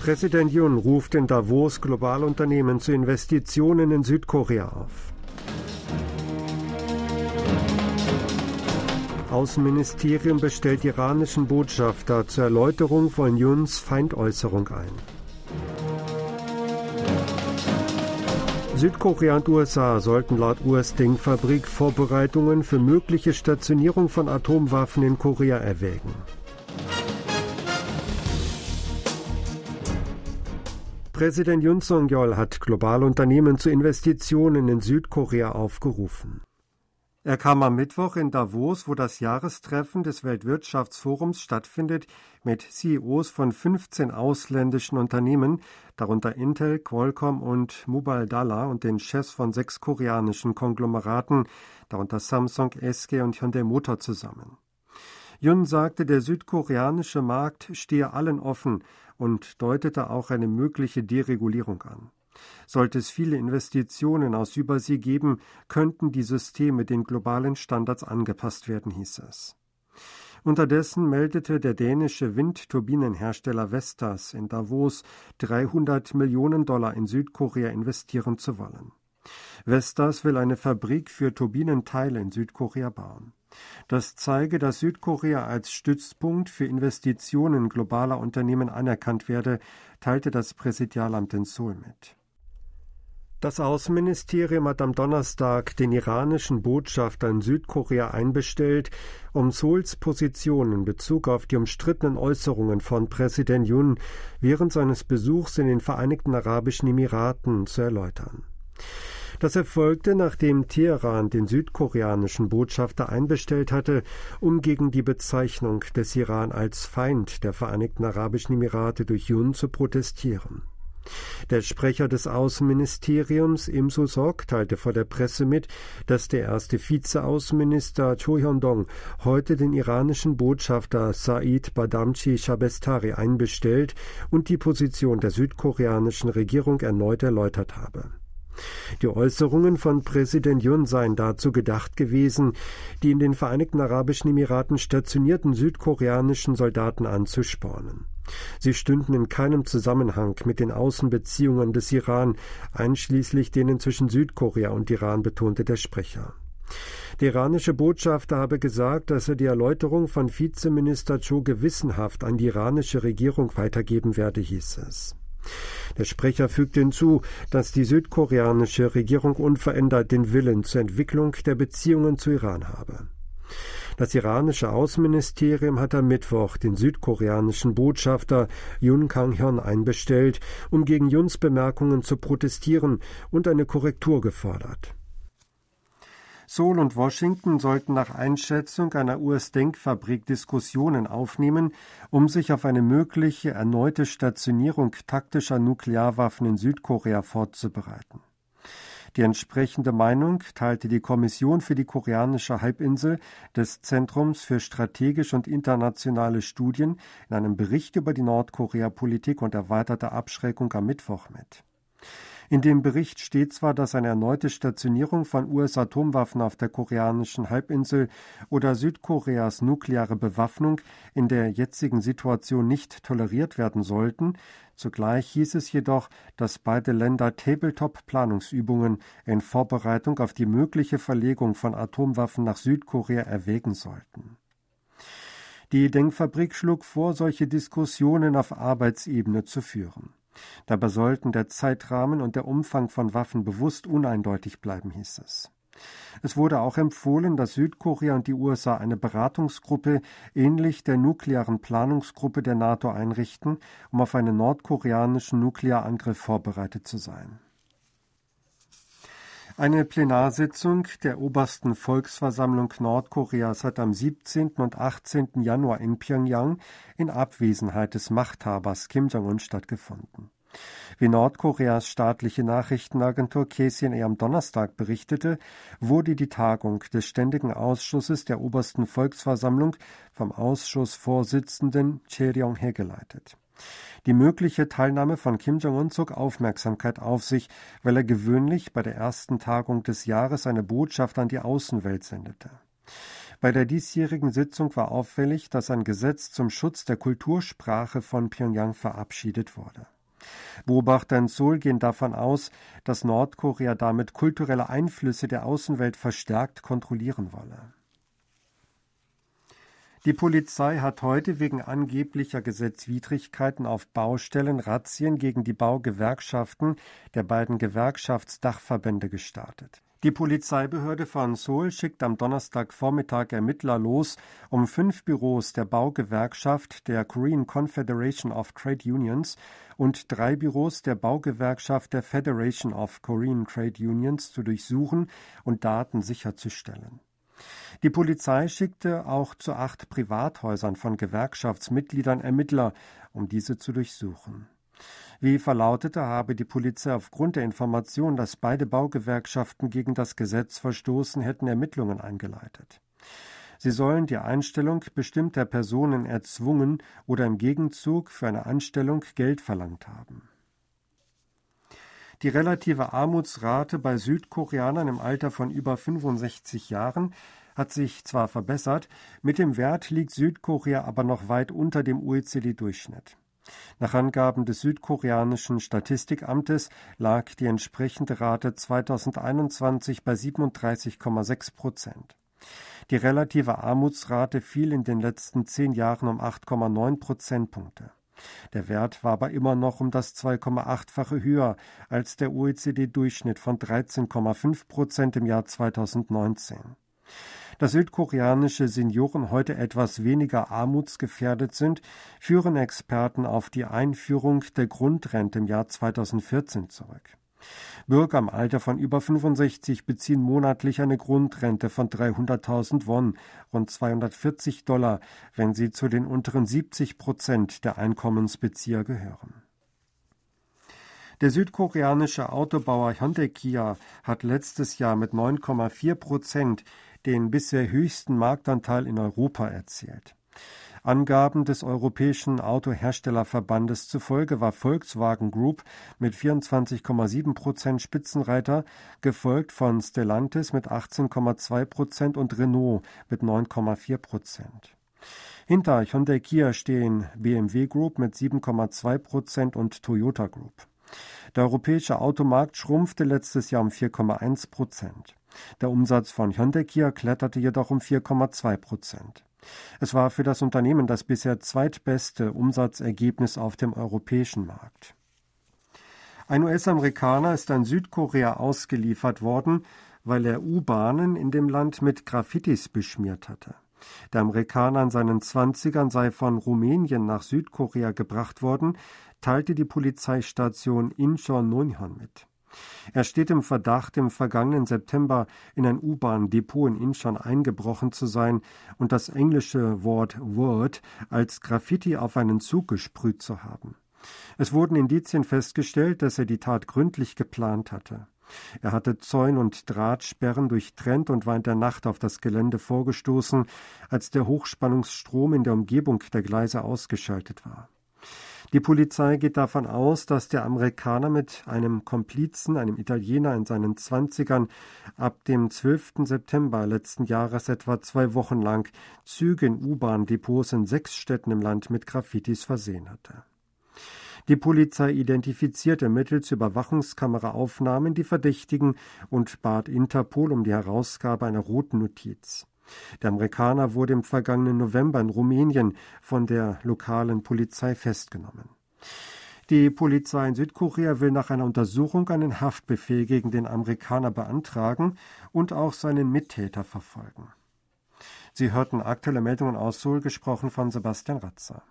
Präsident Yun ruft in Davos Globalunternehmen zu Investitionen in Südkorea auf. Außenministerium bestellt iranischen Botschafter zur Erläuterung von Yuns Feindäußerung ein. Südkorea und USA sollten laut US-Denkfabrik Vorbereitungen für mögliche Stationierung von Atomwaffen in Korea erwägen. Präsident Yoon Song-yeol hat globale Unternehmen zu Investitionen in Südkorea aufgerufen. Er kam am Mittwoch in Davos, wo das Jahrestreffen des Weltwirtschaftsforums stattfindet, mit CEOs von 15 ausländischen Unternehmen, darunter Intel, Qualcomm und Mubadala und den Chefs von sechs koreanischen Konglomeraten, darunter Samsung, SK und Hyundai Motor zusammen. Yun sagte, der südkoreanische Markt stehe allen offen und deutete auch eine mögliche Deregulierung an. Sollte es viele Investitionen aus Übersee geben, könnten die Systeme den globalen Standards angepasst werden, hieß es. Unterdessen meldete der dänische Windturbinenhersteller Vestas in Davos 300 Millionen Dollar in Südkorea investieren zu wollen. Vestas will eine Fabrik für Turbinenteile in Südkorea bauen. Das zeige, dass Südkorea als Stützpunkt für Investitionen globaler Unternehmen anerkannt werde, teilte das Präsidialamt in Seoul mit. Das Außenministerium hat am Donnerstag den iranischen Botschafter in Südkorea einbestellt, um Seouls Position in Bezug auf die umstrittenen Äußerungen von Präsident Yun während seines Besuchs in den Vereinigten Arabischen Emiraten zu erläutern. Das erfolgte, nachdem Teheran den südkoreanischen Botschafter einbestellt hatte, um gegen die Bezeichnung des Iran als Feind der Vereinigten Arabischen Emirate durch Yun zu protestieren. Der Sprecher des Außenministeriums Im Susok teilte vor der Presse mit, dass der erste Vizeaußenminister Cho Hyun-dong heute den iranischen Botschafter Said Badamchi Shabestari einbestellt und die Position der südkoreanischen Regierung erneut erläutert habe. Die Äußerungen von Präsident Yun seien dazu gedacht gewesen, die in den Vereinigten Arabischen Emiraten stationierten südkoreanischen Soldaten anzuspornen. Sie stünden in keinem Zusammenhang mit den Außenbeziehungen des Iran, einschließlich denen zwischen Südkorea und Iran, betonte der Sprecher. Der iranische Botschafter habe gesagt, dass er die Erläuterung von Vizeminister Cho gewissenhaft an die iranische Regierung weitergeben werde, hieß es. Der Sprecher fügte hinzu, dass die südkoreanische Regierung unverändert den Willen zur Entwicklung der Beziehungen zu Iran habe. Das iranische Außenministerium hat am Mittwoch den südkoreanischen Botschafter Yun Kang-hyun einbestellt, um gegen Yuns Bemerkungen zu protestieren und eine Korrektur gefordert. Seoul und Washington sollten nach Einschätzung einer US-Denkfabrik Diskussionen aufnehmen, um sich auf eine mögliche erneute Stationierung taktischer Nuklearwaffen in Südkorea vorzubereiten. Die entsprechende Meinung teilte die Kommission für die koreanische Halbinsel des Zentrums für strategische und internationale Studien in einem Bericht über die Nordkorea-Politik und erweiterte Abschreckung am Mittwoch mit. In dem Bericht steht zwar, dass eine erneute Stationierung von US-Atomwaffen auf der koreanischen Halbinsel oder Südkoreas nukleare Bewaffnung in der jetzigen Situation nicht toleriert werden sollten, Zugleich hieß es jedoch, dass beide Länder Tabletop-Planungsübungen in Vorbereitung auf die mögliche Verlegung von Atomwaffen nach Südkorea erwägen sollten. Die Denkfabrik schlug vor, solche Diskussionen auf Arbeitsebene zu führen. Dabei sollten der Zeitrahmen und der Umfang von Waffen bewusst uneindeutig bleiben, hieß es. Es wurde auch empfohlen, dass Südkorea und die USA eine Beratungsgruppe ähnlich der nuklearen Planungsgruppe der NATO einrichten, um auf einen nordkoreanischen Nuklearangriff vorbereitet zu sein. Eine Plenarsitzung der obersten Volksversammlung Nordkoreas hat am 17. und 18. Januar in Pyongyang in Abwesenheit des Machthabers Kim Jong-un stattgefunden. Wie Nordkoreas staatliche Nachrichtenagentur KCNA am Donnerstag berichtete, wurde die Tagung des Ständigen Ausschusses der obersten Volksversammlung vom Ausschussvorsitzenden Che Ryong-he geleitet. Die mögliche Teilnahme von Kim Jong-un zog Aufmerksamkeit auf sich, weil er gewöhnlich bei der ersten Tagung des Jahres eine Botschaft an die Außenwelt sendete. Bei der diesjährigen Sitzung war auffällig, dass ein Gesetz zum Schutz der Kultursprache von Pyongyang verabschiedet wurde. Beobachter in Seoul gehen davon aus, dass Nordkorea damit kulturelle Einflüsse der Außenwelt verstärkt kontrollieren wolle. Die Polizei hat heute wegen angeblicher Gesetzwidrigkeiten auf Baustellen Razzien gegen die Baugewerkschaften der beiden Gewerkschaftsdachverbände gestartet. Die Polizeibehörde von Seoul schickt am Donnerstagvormittag Ermittler los, um fünf Büros der Baugewerkschaft der Korean Confederation of Trade Unions und drei Büros der Baugewerkschaft der Federation of Korean Trade Unions zu durchsuchen und Daten sicherzustellen. Die Polizei schickte auch zu acht Privathäusern von Gewerkschaftsmitgliedern Ermittler, um diese zu durchsuchen. Wie verlautete, habe die Polizei aufgrund der Information, dass beide Baugewerkschaften gegen das Gesetz verstoßen, hätten Ermittlungen eingeleitet. Sie sollen die Einstellung bestimmter Personen erzwungen oder im Gegenzug für eine Anstellung Geld verlangt haben. Die relative Armutsrate bei Südkoreanern im Alter von über 65 Jahren hat sich zwar verbessert, mit dem Wert liegt Südkorea aber noch weit unter dem OECD-Durchschnitt. Nach Angaben des südkoreanischen Statistikamtes lag die entsprechende Rate 2021 bei 37,6 Prozent. Die relative Armutsrate fiel in den letzten zehn Jahren um 8,9 Prozentpunkte. Der Wert war aber immer noch um das 2,8-fache höher als der OECD-Durchschnitt von 13,5 Prozent im Jahr 2019. Dass südkoreanische Senioren heute etwas weniger armutsgefährdet sind, führen Experten auf die Einführung der Grundrente im Jahr 2014 zurück. Bürger im Alter von über 65 beziehen monatlich eine Grundrente von 300.000 Won, rund 240 Dollar, wenn sie zu den unteren 70 Prozent der Einkommensbezieher gehören. Der südkoreanische Autobauer Hyundai Kia hat letztes Jahr mit 9,4 Prozent den bisher höchsten Marktanteil in Europa erzielt. Angaben des Europäischen Autoherstellerverbandes zufolge war Volkswagen Group mit 24,7 Prozent Spitzenreiter, gefolgt von Stellantis mit 18,2 Prozent und Renault mit 9,4 Prozent. Hinter Hyundai Kia stehen BMW Group mit 7,2 Prozent und Toyota Group. Der europäische Automarkt schrumpfte letztes Jahr um 4,1 Prozent. Der Umsatz von Hyundai Kia kletterte jedoch um 4,2 Prozent. Es war für das Unternehmen das bisher zweitbeste Umsatzergebnis auf dem europäischen Markt. Ein US-Amerikaner ist an Südkorea ausgeliefert worden, weil er U-Bahnen in dem Land mit Graffitis beschmiert hatte. Der Amerikaner in seinen Zwanzigern sei von Rumänien nach Südkorea gebracht worden, teilte die Polizeistation Incheon-Nonhon mit. Er steht im Verdacht, im vergangenen September in ein U-Bahn-Depot in Incheon eingebrochen zu sein und das englische Wort Word als Graffiti auf einen Zug gesprüht zu haben. Es wurden Indizien festgestellt, dass er die Tat gründlich geplant hatte. Er hatte Zäun und Drahtsperren durchtrennt und war in der Nacht auf das Gelände vorgestoßen, als der Hochspannungsstrom in der Umgebung der Gleise ausgeschaltet war. Die Polizei geht davon aus, dass der Amerikaner mit einem Komplizen, einem Italiener in seinen Zwanzigern, ab dem 12. September letzten Jahres etwa zwei Wochen lang Züge in U-Bahn-Depots in sechs Städten im Land mit Graffitis versehen hatte. Die Polizei identifizierte mittels Überwachungskameraaufnahmen die Verdächtigen und bat Interpol um die Herausgabe einer roten Notiz. Der Amerikaner wurde im vergangenen November in Rumänien von der lokalen Polizei festgenommen. Die Polizei in Südkorea will nach einer Untersuchung einen Haftbefehl gegen den Amerikaner beantragen und auch seinen Mittäter verfolgen. Sie hörten aktuelle Meldungen aus Seoul, gesprochen von Sebastian Ratzer.